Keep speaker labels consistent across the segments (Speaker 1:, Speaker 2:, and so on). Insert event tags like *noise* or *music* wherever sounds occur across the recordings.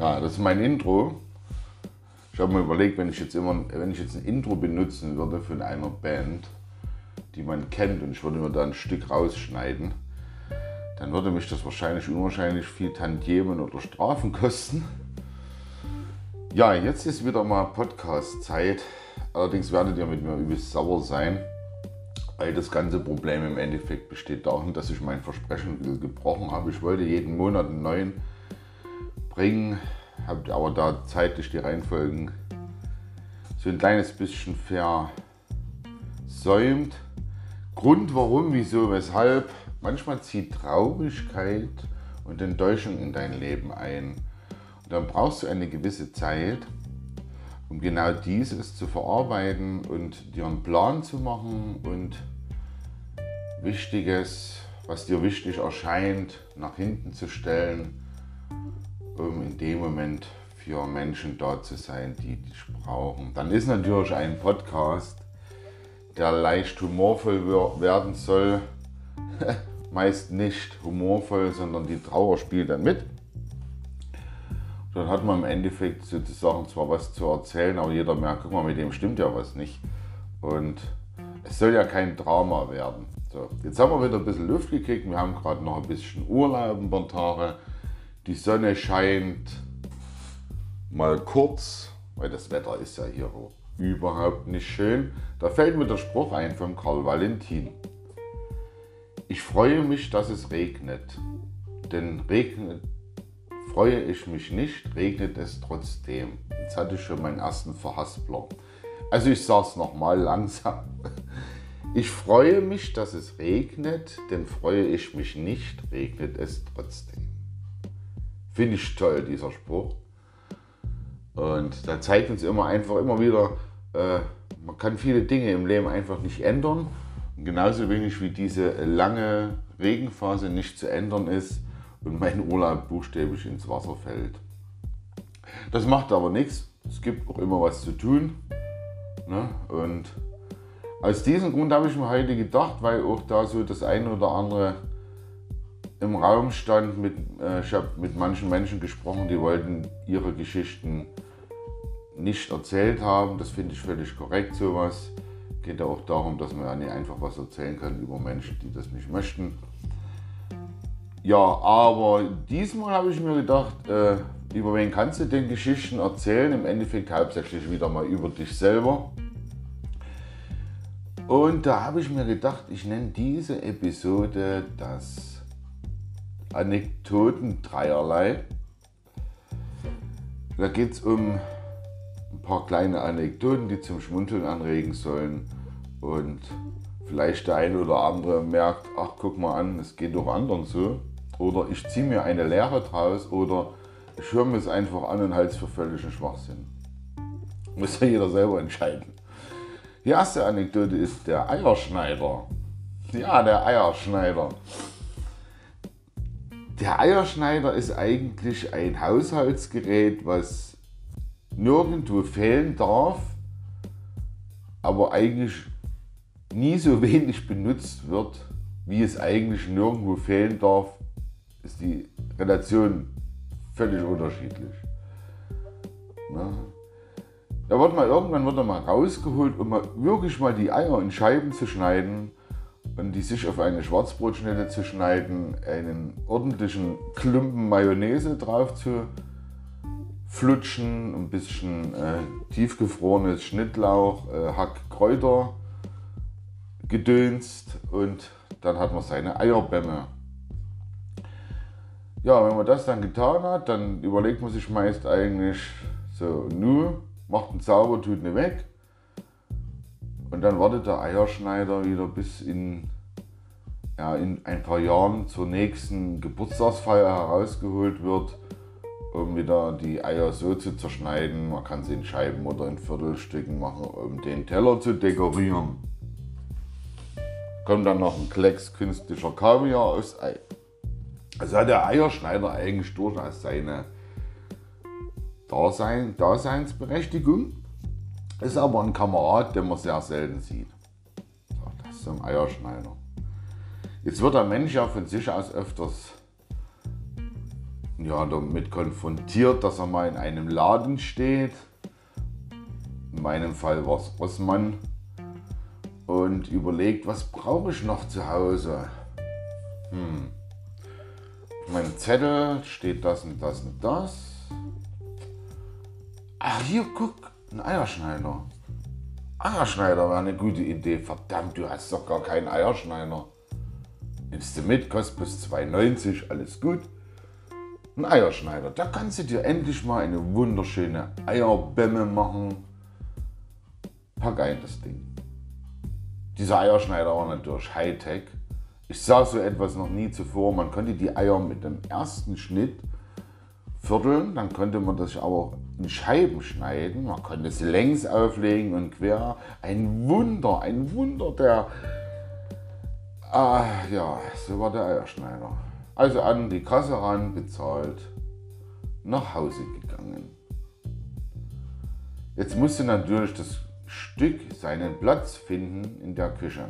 Speaker 1: Ja, das ist mein Intro. Ich habe mir überlegt, wenn ich jetzt immer, wenn ich jetzt ein Intro benutzen würde von einer Band, die man kennt, und ich würde mir da ein Stück rausschneiden, dann würde mich das wahrscheinlich unwahrscheinlich viel Tantiemen oder Strafen kosten. Ja, jetzt ist wieder mal Podcast-Zeit. Allerdings werdet ihr mit mir übelst sauer sein, weil das ganze Problem im Endeffekt besteht darin, dass ich mein Versprechen gebrochen habe. Ich wollte jeden Monat einen neuen bringen, habe aber da zeitlich die Reihenfolgen so ein kleines bisschen versäumt. Grund warum, wieso, weshalb. Manchmal zieht Traurigkeit und Enttäuschung in dein Leben ein. Und dann brauchst du eine gewisse Zeit, um genau dieses zu verarbeiten und dir einen Plan zu machen und Wichtiges, was dir wichtig erscheint, nach hinten zu stellen, um in dem Moment für Menschen da zu sein, die dich brauchen. Dann ist natürlich ein Podcast, der leicht humorvoll werden soll, *laughs* meist nicht humorvoll, sondern die Trauer spielt dann mit dann hat man im Endeffekt sozusagen zwar was zu erzählen, aber jeder merkt, guck mal, mit dem stimmt ja was nicht. Und es soll ja kein Drama werden. So, jetzt haben wir wieder ein bisschen Luft gekriegt. Wir haben gerade noch ein bisschen Urlaub ein paar Tage. Die Sonne scheint mal kurz, weil das Wetter ist ja hier überhaupt nicht schön. Da fällt mir der Spruch ein von Karl Valentin. Ich freue mich, dass es regnet. Denn regnet Freue ich mich nicht, regnet es trotzdem. Jetzt hatte ich schon meinen ersten Verhaspler. Also ich sage es nochmal langsam. Ich freue mich, dass es regnet, denn freue ich mich nicht, regnet es trotzdem. Finde ich toll, dieser Spruch. Und da zeigt uns immer einfach immer wieder, äh, man kann viele Dinge im Leben einfach nicht ändern. Und genauso wenig wie diese lange Regenphase nicht zu ändern ist, und mein Urlaub buchstäblich ins Wasser fällt. Das macht aber nichts. Es gibt auch immer was zu tun. Ne? Und aus diesem Grund habe ich mir heute gedacht, weil auch da so das eine oder andere im Raum stand. Mit, äh, ich habe mit manchen Menschen gesprochen, die wollten ihre Geschichten nicht erzählt haben. Das finde ich völlig korrekt, sowas. Geht ja auch darum, dass man ja nicht einfach was erzählen kann über Menschen, die das nicht möchten. Ja, aber diesmal habe ich mir gedacht, äh, über wen kannst du denn Geschichten erzählen? Im Endeffekt hauptsächlich wieder mal über dich selber. Und da habe ich mir gedacht, ich nenne diese Episode das Anekdoten dreierlei. Da geht es um ein paar kleine Anekdoten, die zum Schmunzeln anregen sollen. Und vielleicht der eine oder andere merkt, ach guck mal an, es geht doch anderen so. Oder ich ziehe mir eine Lehre draus oder ich höre mir es einfach an und halte es für völligen Schwachsinn. Muss ja jeder selber entscheiden. Die erste Anekdote ist der Eierschneider. Ja, der Eierschneider. Der Eierschneider ist eigentlich ein Haushaltsgerät, was nirgendwo fehlen darf, aber eigentlich nie so wenig benutzt wird, wie es eigentlich nirgendwo fehlen darf, ist die Relation völlig unterschiedlich. Na? Da wird mal irgendwann wird er mal rausgeholt, um mal wirklich mal die Eier in Scheiben zu schneiden und die sich auf eine Schwarzbrotschnitte zu schneiden, einen ordentlichen Klumpen Mayonnaise drauf zu flutschen, ein bisschen äh, tiefgefrorenes Schnittlauch, äh, Hackkräuter gedönst und dann hat man seine Eierbämme. Ja, wenn man das dann getan hat, dann überlegt man sich meist eigentlich so, nu, macht einen Zauber, tut nicht weg. Und dann wartet der Eierschneider wieder bis in, ja, in ein paar Jahren zur nächsten Geburtstagsfeier herausgeholt wird, um wieder die Eier so zu zerschneiden. Man kann sie in Scheiben oder in Viertelstücken machen, um den Teller zu dekorieren. Kommt dann noch ein Klecks künstlicher Kaviar aufs Ei. Also hat der Eierschneider eigentlich durchaus seine Dasein, Daseinsberechtigung. Ist aber ein Kamerad, den man sehr selten sieht. So, das ist ein Eierschneider. Jetzt wird der Mensch ja von sich aus öfters ja, damit konfrontiert, dass er mal in einem Laden steht. In meinem Fall war es Rossmann. Und überlegt, was brauche ich noch zu Hause? Hm. Auf meinem Zettel steht das und das und das. Ach, hier, guck, ein Eierschneider. Eierschneider wäre eine gute Idee. Verdammt, du hast doch gar keinen Eierschneider. Nimmst du mit, kostet bis 2,90, alles gut. Ein Eierschneider, da kannst du dir endlich mal eine wunderschöne Eierbämme machen. Pack ein das Ding. Dieser Eierschneider war natürlich Hightech. Ich sah so etwas noch nie zuvor. Man konnte die Eier mit dem ersten Schnitt vierteln, dann konnte man das auch in Scheiben schneiden. Man konnte es längs auflegen und quer. Ein Wunder, ein Wunder der. Ah, ja, so war der Eierschneider. Also an die Kasse ran, bezahlt, nach Hause gegangen. Jetzt musste natürlich das Stück seinen Platz finden in der Küche.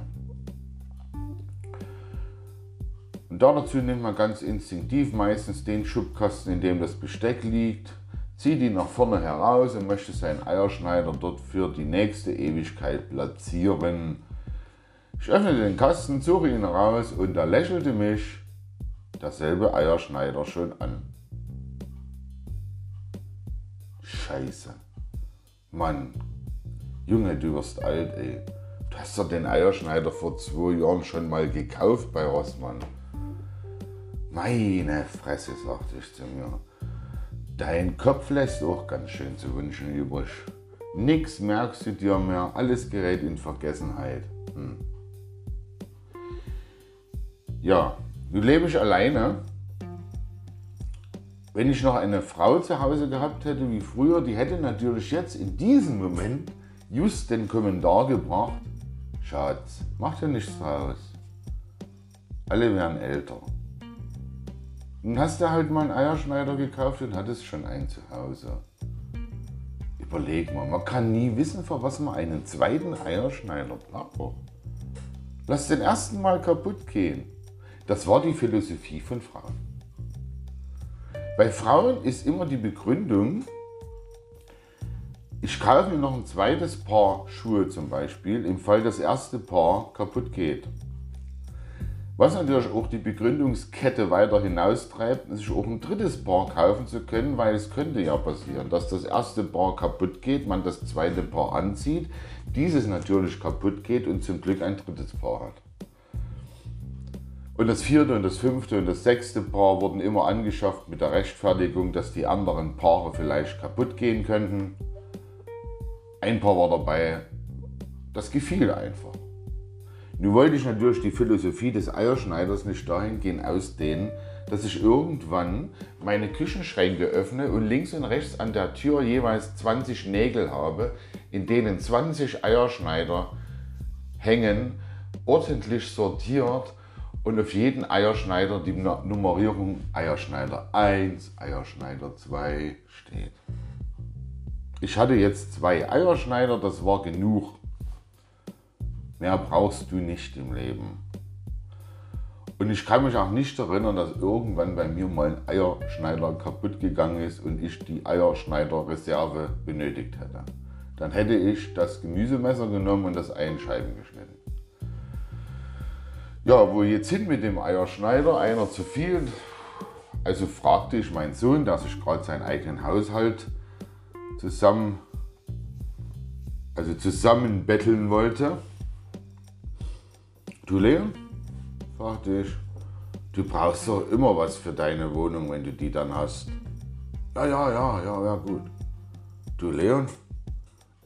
Speaker 1: Und dazu nimmt man ganz instinktiv meistens den Schubkasten, in dem das Besteck liegt, zieht ihn nach vorne heraus und möchte seinen Eierschneider dort für die nächste Ewigkeit platzieren. Ich öffnete den Kasten, suche ihn raus und da lächelte mich derselbe Eierschneider schon an. Scheiße. Mann, Junge, du wirst alt, ey. Du hast doch den Eierschneider vor zwei Jahren schon mal gekauft bei Rossmann. Meine Fresse, sagte ich zu mir. Dein Kopf lässt auch ganz schön zu wünschen übrig. Nix merkst du dir mehr, alles gerät in Vergessenheit. Hm. Ja, nun lebe ich alleine. Wenn ich noch eine Frau zu Hause gehabt hätte wie früher, die hätte natürlich jetzt in diesem Moment just den Kommentar gebracht, Schatz, mach dir nichts draus. Alle werden älter. Nun hast du halt mal einen Eierschneider gekauft und hattest schon einen zu Hause. Überleg mal, man kann nie wissen, für was man einen zweiten Eierschneider braucht. Lass den ersten mal kaputt gehen. Das war die Philosophie von Frauen. Bei Frauen ist immer die Begründung, ich kaufe mir noch ein zweites Paar Schuhe zum Beispiel, im Fall das erste Paar kaputt geht. Was natürlich auch die Begründungskette weiter hinaustreibt, sich auch ein drittes Paar kaufen zu können, weil es könnte ja passieren, dass das erste Paar kaputt geht, man das zweite Paar anzieht, dieses natürlich kaputt geht und zum Glück ein drittes Paar hat. Und das vierte und das fünfte und das sechste Paar wurden immer angeschafft mit der Rechtfertigung, dass die anderen Paare vielleicht kaputt gehen könnten. Ein Paar war dabei, das gefiel einfach. Nun wollte ich natürlich die Philosophie des Eierschneiders nicht dahingehend ausdehnen, dass ich irgendwann meine Küchenschränke öffne und links und rechts an der Tür jeweils 20 Nägel habe, in denen 20 Eierschneider hängen, ordentlich sortiert und auf jeden Eierschneider die Nummerierung Eierschneider 1, Eierschneider 2 steht. Ich hatte jetzt zwei Eierschneider, das war genug. Mehr brauchst du nicht im Leben. Und ich kann mich auch nicht erinnern, dass irgendwann bei mir mal ein Eierschneider kaputt gegangen ist und ich die Eierschneiderreserve benötigt hätte. Dann hätte ich das Gemüsemesser genommen und das Ei in Scheiben geschnitten. Ja, wo jetzt hin mit dem Eierschneider? Einer zu viel. Also fragte ich meinen Sohn, der sich gerade seinen eigenen Haushalt zusammen, also zusammen betteln wollte. Du Leon? fragte ich. Du brauchst doch immer was für deine Wohnung, wenn du die dann hast. Ja, ja, ja, ja, ja, gut. Du Leon,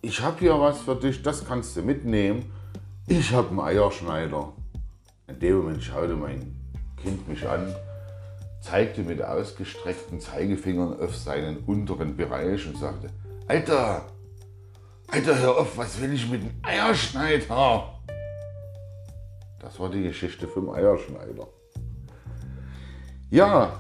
Speaker 1: ich habe hier was für dich, das kannst du mitnehmen. Ich habe einen Eierschneider. In dem Moment schaute mein Kind mich an, zeigte mit ausgestreckten Zeigefingern auf seinen unteren Bereich und sagte, Alter, Alter, hör auf, was will ich mit dem Eierschneider? Das war die Geschichte vom Eierschneider. Ja,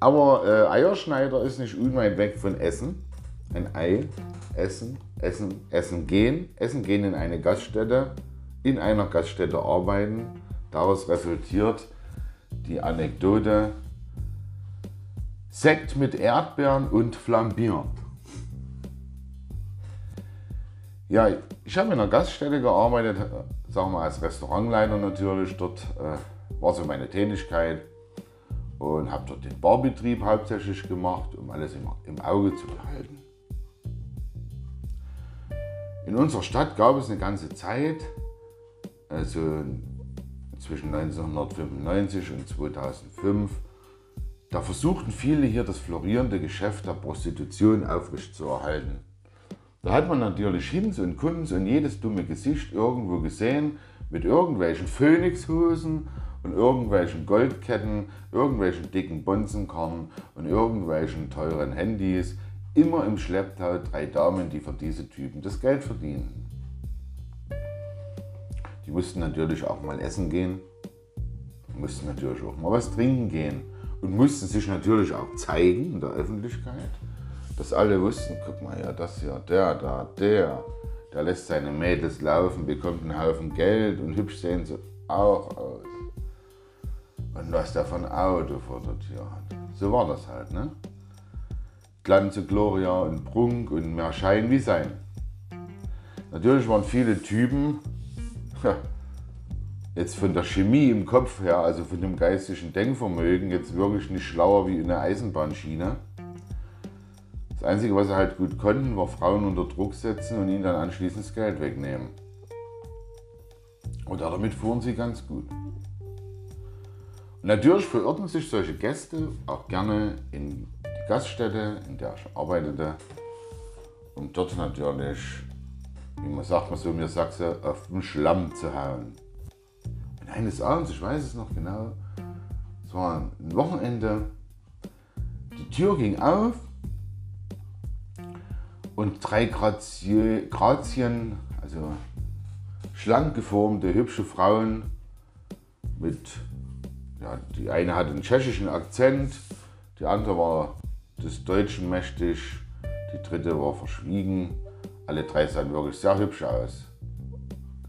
Speaker 1: aber äh, Eierschneider ist nicht unweit weg von Essen. Ein Ei, Essen, Essen, Essen gehen, Essen gehen in eine Gaststätte, in einer Gaststätte arbeiten, Daraus resultiert die Anekdote Sekt mit Erdbeeren und flambiert. Ja, ich habe in einer Gaststätte gearbeitet, sagen wir als Restaurantleiter natürlich. Dort äh, war so meine Tätigkeit und habe dort den Barbetrieb hauptsächlich gemacht, um alles im, im Auge zu behalten. In unserer Stadt gab es eine ganze Zeit, also zwischen 1995 und 2005, da versuchten viele hier das florierende Geschäft der Prostitution aufrechtzuerhalten. Da hat man natürlich Hinz und Kunz und jedes dumme Gesicht irgendwo gesehen mit irgendwelchen Phönixhosen und irgendwelchen Goldketten, irgendwelchen dicken Bonzenkarren und irgendwelchen teuren Handys. Immer im Schlepptau drei Damen, die für diese Typen das Geld verdienen. Die mussten natürlich auch mal essen gehen, mussten natürlich auch mal was trinken gehen und mussten sich natürlich auch zeigen in der Öffentlichkeit, dass alle wussten, guck mal, ja, das ja, der da, der, der lässt seine Mädels laufen, bekommt einen Haufen Geld und hübsch sehen sie auch aus. Und was der von Auto vor der Tür hat. So war das halt, ne? Glanze, Gloria und Prunk und mehr Schein wie Sein. Natürlich waren viele Typen, jetzt von der Chemie im Kopf her, also von dem geistigen Denkvermögen, jetzt wirklich nicht schlauer wie in der Eisenbahnschiene. Das Einzige, was sie halt gut konnten, war Frauen unter Druck setzen und ihnen dann anschließend das Geld wegnehmen. Und damit fuhren sie ganz gut. Und natürlich verirrten sich solche Gäste auch gerne in die Gaststätte, in der ich arbeitete, um dort natürlich, wie man sagt, man so mir Sachse, auf den Schlamm zu hauen. Und eines Abends, ich weiß es noch genau, es war ein Wochenende, die Tür ging auf und drei Grazien, also schlank geformte, hübsche Frauen mit, ja, die eine hatte einen tschechischen Akzent, die andere war des Deutschen mächtig, die dritte war verschwiegen. Alle drei sahen wirklich sehr hübsch aus.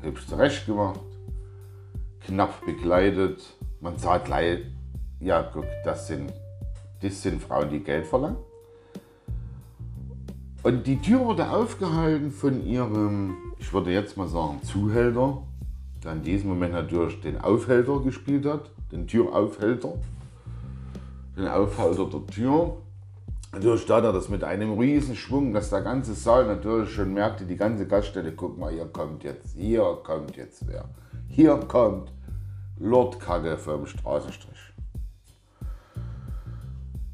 Speaker 1: Hübsch zurecht gemacht knapp bekleidet. Man sagt gleich, ja, guck, das sind, das sind Frauen, die Geld verlangen. Und die Tür wurde aufgehalten von ihrem, ich würde jetzt mal sagen, Zuhälter, der in diesem Moment natürlich den Aufhälter gespielt hat, den Türaufhälter, den Aufhalter der Tür. Natürlich tat er das mit einem riesen Schwung, dass der ganze Saal natürlich schon merkte, die ganze Gaststätte, guck mal, hier kommt jetzt, hier kommt jetzt wer. Hier kommt Lord Kacke vom Straßenstrich.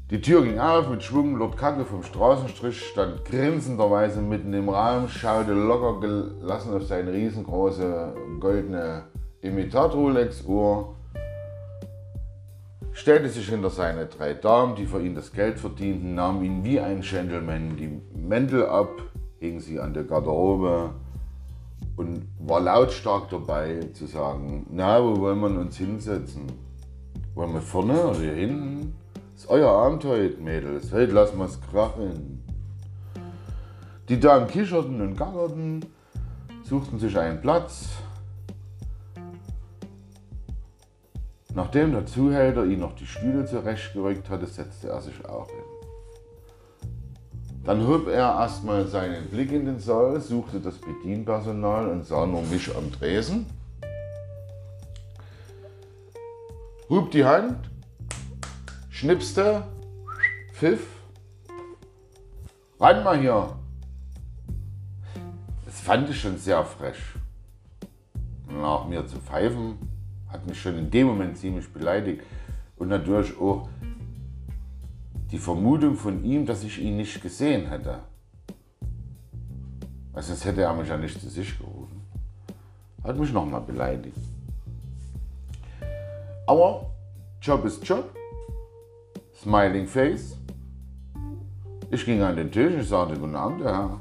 Speaker 1: Die Tür ging auf mit Schwung, Lord Kacke vom Straßenstrich stand grinsenderweise mitten im Raum, schaute locker gelassen auf seine riesengroße goldene Imitat-Rolex-Uhr, stellte sich hinter seine drei Damen, die für ihn das Geld verdienten, nahm ihn wie ein Gentleman die Mäntel ab, hing sie an der Garderobe, und war lautstark dabei zu sagen, na, wo wollen wir uns hinsetzen? Wollen wir vorne oder hier hinten? Ist euer Abend heute, Mädels. Heute lassen wir es krachen. Die Damen kicherten und gackerten, suchten sich einen Platz. Nachdem der Zuhälter ihn noch die Stühle zurechtgerückt hatte, setzte er sich auch hin. Dann hob er erstmal seinen Blick in den Saal, suchte das Bedienpersonal und sah nur mich am Tresen. Hub die Hand, schnipste, pfiff. Ran mal hier. Das fand ich schon sehr frech. Nach mir zu pfeifen, hat mich schon in dem Moment ziemlich beleidigt. Und natürlich auch die Vermutung von ihm, dass ich ihn nicht gesehen hätte. Also sonst hätte er mich ja nicht zu sich gerufen. Hat mich nochmal beleidigt. Aber Job ist Job. Smiling Face. Ich ging an den Tisch und sagte, guten Abend, Herr.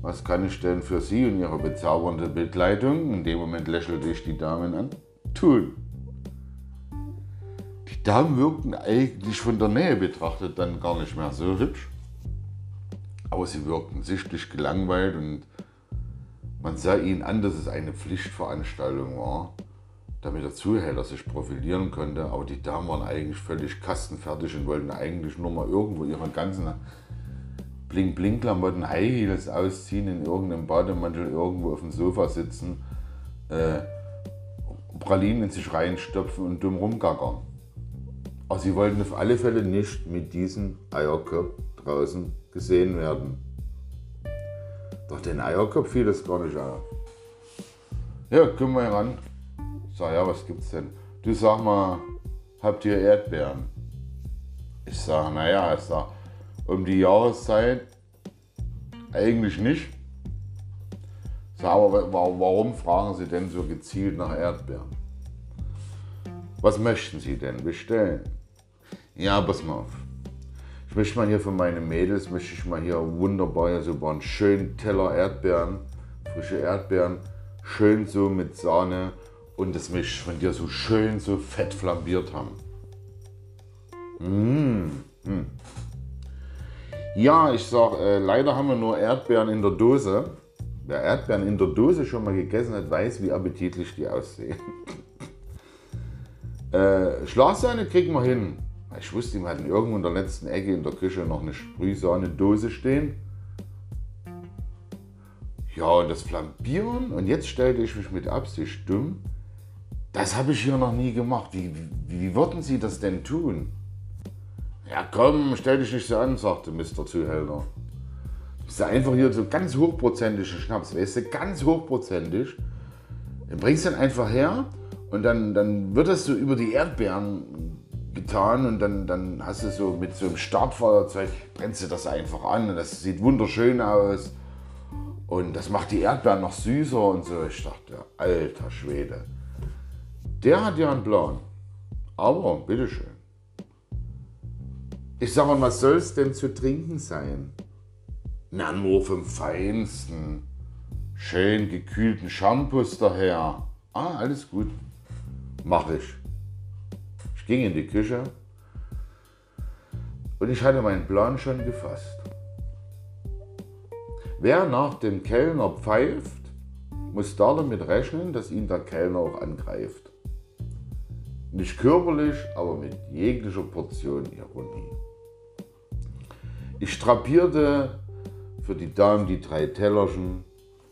Speaker 1: Was kann ich denn für Sie und Ihre bezaubernde Begleitung, in dem Moment lächelte ich die Damen an, tun? Damen wirkten eigentlich von der Nähe betrachtet dann gar nicht mehr so hübsch. Aber sie wirkten sichtlich gelangweilt und man sah ihnen an, dass es eine Pflichtveranstaltung war, damit der Zuhälter sich profilieren konnte. Aber die Damen waren eigentlich völlig kastenfertig und wollten eigentlich nur mal irgendwo ihre ganzen Bling-Bling-Klamotten, High Heels ausziehen, in irgendeinem Bademantel irgendwo auf dem Sofa sitzen, äh, Pralinen in sich reinstopfen und dumm rumgackern. Aber sie wollten auf alle Fälle nicht mit diesem Eierkopf draußen gesehen werden. Doch den Eierkopf fiel das gar nicht auf. Ja, komm mal ran. Sag, ja, was gibt's denn? Du sag mal, habt ihr Erdbeeren? Ich sag, naja, ich sag, um die Jahreszeit eigentlich nicht. Sag, aber warum fragen Sie denn so gezielt nach Erdbeeren? Was möchten Sie denn bestellen? Ja, pass mal auf. Ich möchte mal hier für meine Mädels, möchte ich mal hier wunderbar so einen schönen Teller Erdbeeren, frische Erdbeeren, schön so mit Sahne und das ich von dir so schön so fett flambiert haben. Mmh. Mmh. Ja, ich sag, äh, leider haben wir nur Erdbeeren in der Dose. Wer Erdbeeren in der Dose schon mal gegessen hat, weiß, wie appetitlich die aussehen. *laughs* äh, Schlagsahne kriegen wir hin. Ich wusste, wir hatten irgendwo in der letzten Ecke in der Küche noch eine Sprühsahne-Dose stehen. Ja, und das Flambieren, und jetzt stellte ich mich mit Absicht dumm, das habe ich hier noch nie gemacht. Wie, wie, würden Sie das denn tun? Ja komm, stell dich nicht so an, sagte Mr. Zuhälter. Ist einfach hier so ganz hochprozentige Schnaps, weißt du, ganz hochprozentig. Den bringst du dann einfach her und dann, dann wird das so über die Erdbeeren getan und dann, dann hast du so mit so einem Startfeuerzeug, brennst du das einfach an und das sieht wunderschön aus. Und das macht die Erdbeeren noch süßer und so. Ich dachte, alter Schwede. Der hat ja einen Plan. Aber, bitteschön. Ich sag mal, was soll es denn zu trinken sein? Na, nur vom Feinsten. Schön gekühlten Shampoos daher. Ah, alles gut. Mach ich. Ich ging in die Küche und ich hatte meinen Plan schon gefasst. Wer nach dem Kellner pfeift, muss damit rechnen, dass ihn der Kellner auch angreift. Nicht körperlich, aber mit jeglicher Portion Ironie. Ich strapierte für die Dame die drei Tellerchen,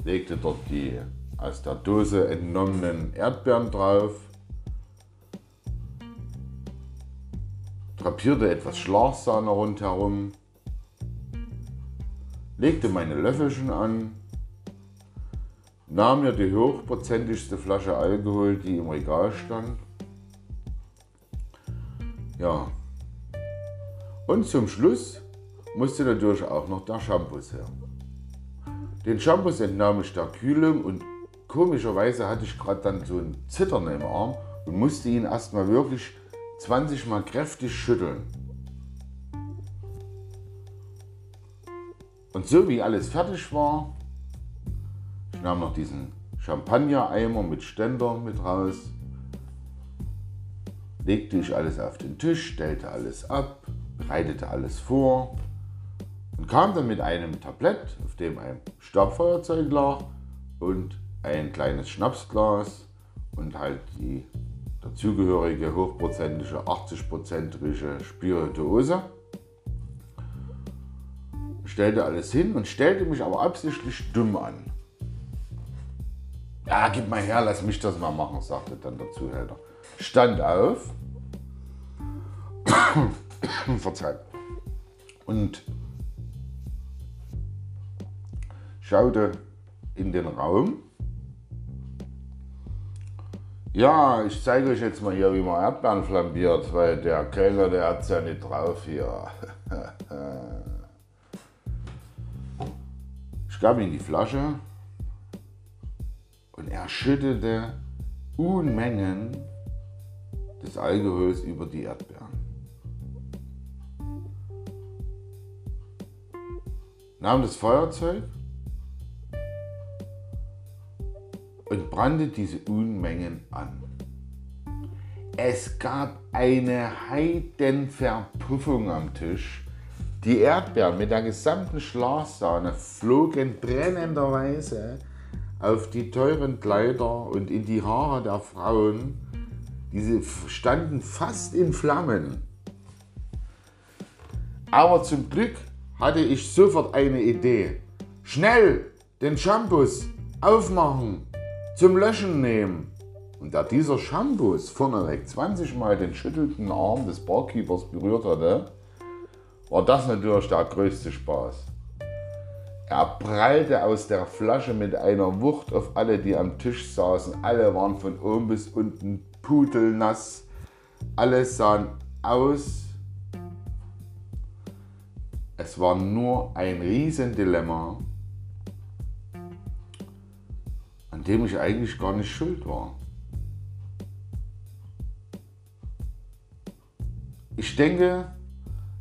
Speaker 1: legte dort die aus der Dose entnommenen Erdbeeren drauf, drapierte etwas Schlagsahne rundherum, legte meine Löffelchen an, nahm mir die hochprozentigste Flasche Alkohol, die im Regal stand, ja. Und zum Schluss musste natürlich auch noch der Shampoo her. Den Shampoo entnahm ich der Kühlung und komischerweise hatte ich gerade dann so ein Zittern im Arm und musste ihn erstmal wirklich 20 Mal kräftig schütteln. Und so wie alles fertig war, ich nahm noch diesen Champagner-Eimer mit Ständer mit raus, legte ich alles auf den Tisch, stellte alles ab, bereitete alles vor und kam dann mit einem Tablett, auf dem ein Stabfeuerzeug lag und ein kleines Schnapsglas und halt die dazugehörige hochprozentige 80-prozentige Spirituose. Stellte alles hin und stellte mich aber absichtlich dumm an. Ja, gib mal her, lass mich das mal machen, sagte dann der Zuhälter stand auf, *coughs* verzeiht, und schaute in den Raum. Ja, ich zeige euch jetzt mal hier, wie man Erdbeeren flambiert, weil der Kellner, der hat es ja nicht drauf hier. *laughs* ich gab ihm die Flasche und er schüttete Unmengen des Alkohols über die Erdbeeren. Nahm das Feuerzeug und brannte diese Unmengen an. Es gab eine Heidenverpuffung am Tisch. Die Erdbeeren mit der gesamten Schlagsahne flogen brennenderweise auf die teuren Kleider und in die Haare der Frauen. Diese standen fast in Flammen. Aber zum Glück hatte ich sofort eine Idee. Schnell den Shampoos aufmachen, zum Löschen nehmen. Und da dieser Shampoos vorneweg 20 Mal den schüttelnden Arm des Barkeepers berührt hatte, war das natürlich der größte Spaß. Er prallte aus der Flasche mit einer Wucht auf alle, die am Tisch saßen. Alle waren von oben bis unten pudelnass. Alle sahen aus. Es war nur ein Riesendilemma, an dem ich eigentlich gar nicht schuld war. Ich denke,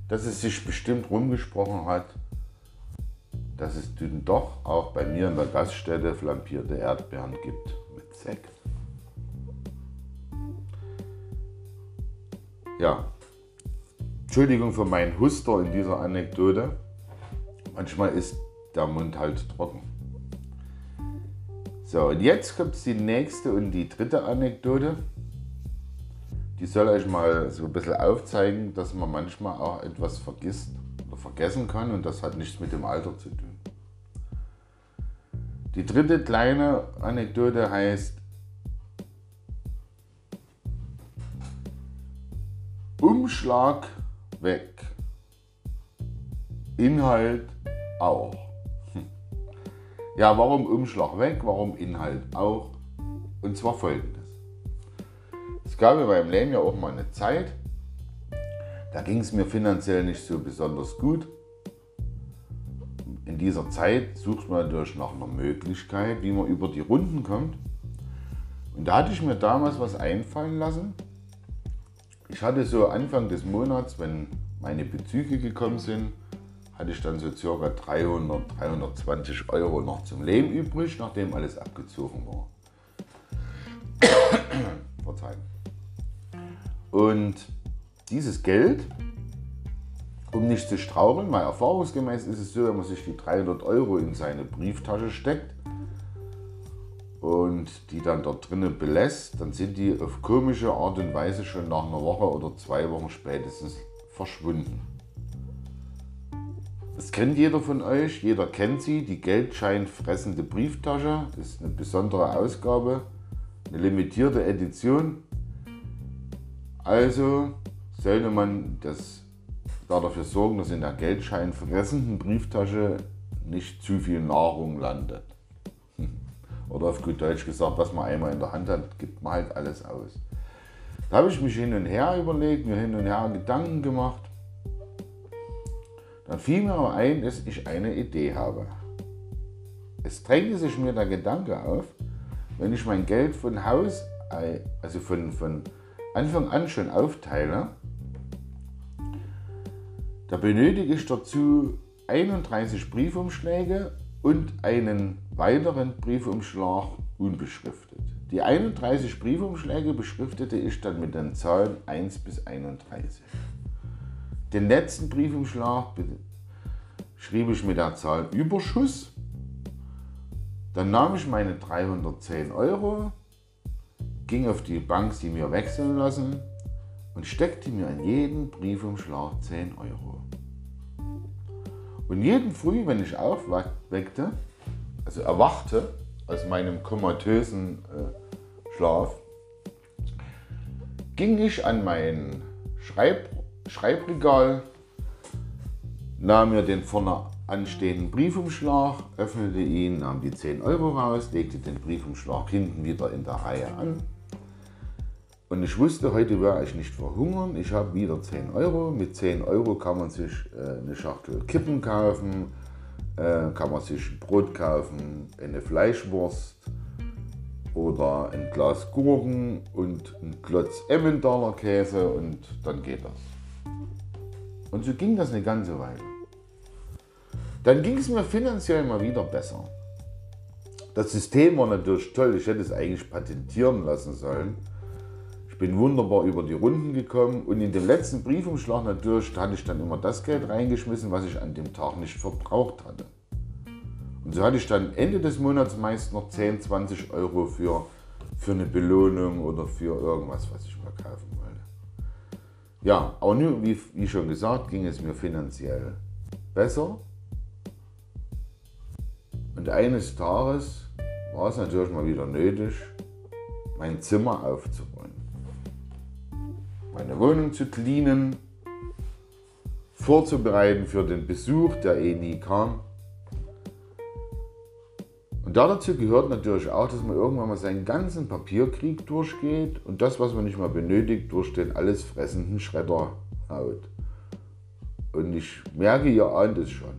Speaker 1: dass es sich bestimmt rumgesprochen hat, dass es doch auch bei mir in der Gaststätte flampierte Erdbeeren gibt mit Sekt. Ja, Entschuldigung für meinen Huster in dieser Anekdote. Manchmal ist der Mund halt trocken. So, und jetzt kommt die nächste und die dritte Anekdote. Die soll euch mal so ein bisschen aufzeigen, dass man manchmal auch etwas vergisst oder vergessen kann und das hat nichts mit dem Alter zu tun. Die dritte kleine Anekdote heißt Umschlag weg. Inhalt auch. Hm. Ja, warum Umschlag weg? Warum Inhalt auch? Und zwar folgendes. Es gab in meinem Leben ja auch mal eine Zeit, da ging es mir finanziell nicht so besonders gut in dieser Zeit sucht man natürlich nach einer Möglichkeit, wie man über die Runden kommt. Und da hatte ich mir damals was einfallen lassen. Ich hatte so Anfang des Monats, wenn meine Bezüge gekommen sind, hatte ich dann so circa 300, 320 Euro noch zum Leben übrig, nachdem alles abgezogen war. *coughs* Verzeihen. Und dieses Geld um nicht zu straucheln, weil erfahrungsgemäß ist es so, wenn man sich die 300 Euro in seine Brieftasche steckt und die dann dort drinnen belässt, dann sind die auf komische Art und Weise schon nach einer Woche oder zwei Wochen spätestens verschwunden. Das kennt jeder von euch, jeder kennt sie, die geldscheinfressende Brieftasche. Das ist eine besondere Ausgabe, eine limitierte Edition. Also sollte man das dafür sorgen, dass in der geldscheinfressenden Brieftasche nicht zu viel Nahrung landet. Oder auf gut Deutsch gesagt, was man einmal in der Hand hat, gibt man halt alles aus. Da habe ich mich hin und her überlegt, mir hin und her Gedanken gemacht. Dann fiel mir aber ein, dass ich eine Idee habe. Es drängte sich mir der Gedanke auf, wenn ich mein Geld von Haus, also von, von Anfang an schon aufteile, da benötige ich dazu 31 Briefumschläge und einen weiteren Briefumschlag unbeschriftet. Die 31 Briefumschläge beschriftete ich dann mit den Zahlen 1 bis 31. Den letzten Briefumschlag schrieb ich mit der Zahl Überschuss. Dann nahm ich meine 310 Euro, ging auf die Bank sie mir wechseln lassen und steckte mir in jeden Briefumschlag 10 Euro. Und jeden Früh, wenn ich aufweckte, also erwachte aus meinem komatösen äh, Schlaf, ging ich an mein Schreib Schreibregal, nahm mir den vorne anstehenden Briefumschlag, öffnete ihn, nahm die 10 Euro raus, legte den Briefumschlag hinten wieder in der Reihe an und ich wusste, heute werde ich nicht verhungern. Ich habe wieder 10 Euro. Mit 10 Euro kann man sich äh, eine Schachtel Kippen kaufen, äh, kann man sich Brot kaufen, eine Fleischwurst oder ein Glas Gurken und ein Klotz Emmentaler Käse und dann geht das. Und so ging das eine ganze Weile. Dann ging es mir finanziell mal wieder besser. Das System war natürlich toll, ich hätte es eigentlich patentieren lassen sollen bin wunderbar über die Runden gekommen und in dem letzten Briefumschlag natürlich hatte ich dann immer das Geld reingeschmissen, was ich an dem Tag nicht verbraucht hatte. Und so hatte ich dann Ende des Monats meist noch 10, 20 Euro für, für eine Belohnung oder für irgendwas, was ich mal kaufen wollte. Ja, aber nur, wie, wie schon gesagt, ging es mir finanziell besser. Und eines Tages war es natürlich mal wieder nötig, mein Zimmer aufzuräumen. Meine Wohnung zu cleanen, vorzubereiten für den Besuch, der eh nie kam. Und dazu gehört natürlich auch, dass man irgendwann mal seinen ganzen Papierkrieg durchgeht und das, was man nicht mal benötigt, durch den alles fressenden Schredder haut. Und ich merke, ihr ahnt es schon.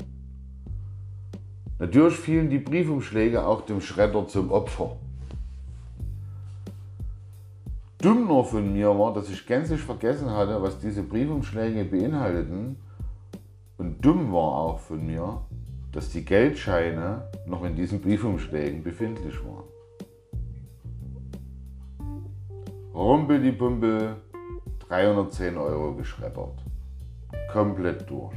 Speaker 1: Natürlich fielen die Briefumschläge auch dem Schredder zum Opfer. Dumm nur von mir war, dass ich gänzlich vergessen hatte, was diese Briefumschläge beinhalteten. Und dumm war auch von mir, dass die Geldscheine noch in diesen Briefumschlägen befindlich waren. Rumpel die Pumpe, 310 Euro geschreddert. Komplett durch.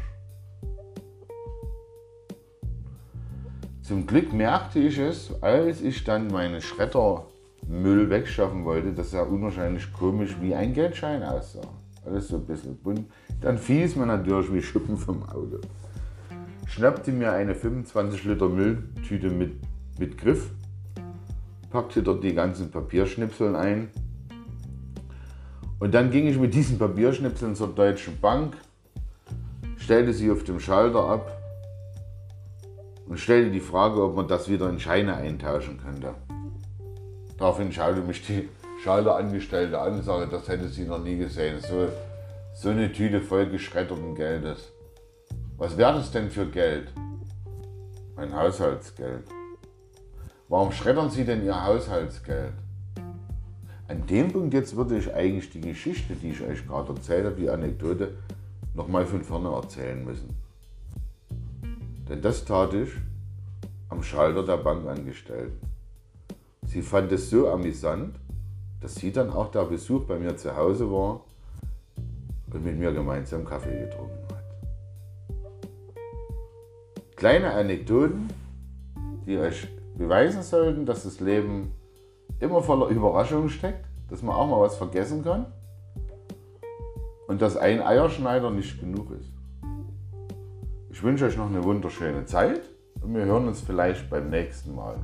Speaker 1: Zum Glück merkte ich es, als ich dann meinen Schreddermüll wegschaffen wollte, dass er unwahrscheinlich komisch wie ein Geldschein aussah. Alles so ein bisschen bunt. Dann fiel es mir natürlich wie Schuppen vom Auge. Schnappte mir eine 25 Liter Mülltüte mit, mit Griff, packte dort die ganzen Papierschnipseln ein. Und dann ging ich mit diesen Papierschnipseln zur Deutschen Bank, stellte sie auf dem Schalter ab und stellte die Frage, ob man das wieder in Scheine eintauschen könnte. Daraufhin schaute mich die Schalterangestellte an und sagte, das hätte sie noch nie gesehen. So, so eine Tüte voll geschredderten Geldes. Was wäre das denn für Geld? Mein Haushaltsgeld. Warum schreddern Sie denn Ihr Haushaltsgeld? An dem Punkt jetzt würde ich eigentlich die Geschichte, die ich euch gerade erzählt habe, die Anekdote, nochmal von vorne erzählen müssen. Denn das tat ich am Schalter der Bankangestellten. Sie fand es so amüsant, dass sie dann auch der Besuch bei mir zu Hause war und mit mir gemeinsam Kaffee getrunken hat. Kleine Anekdoten, die euch beweisen sollten, dass das Leben immer voller Überraschungen steckt, dass man auch mal was vergessen kann und dass ein Eierschneider nicht genug ist. Ich wünsche euch noch eine wunderschöne Zeit und wir hören uns vielleicht beim nächsten Mal.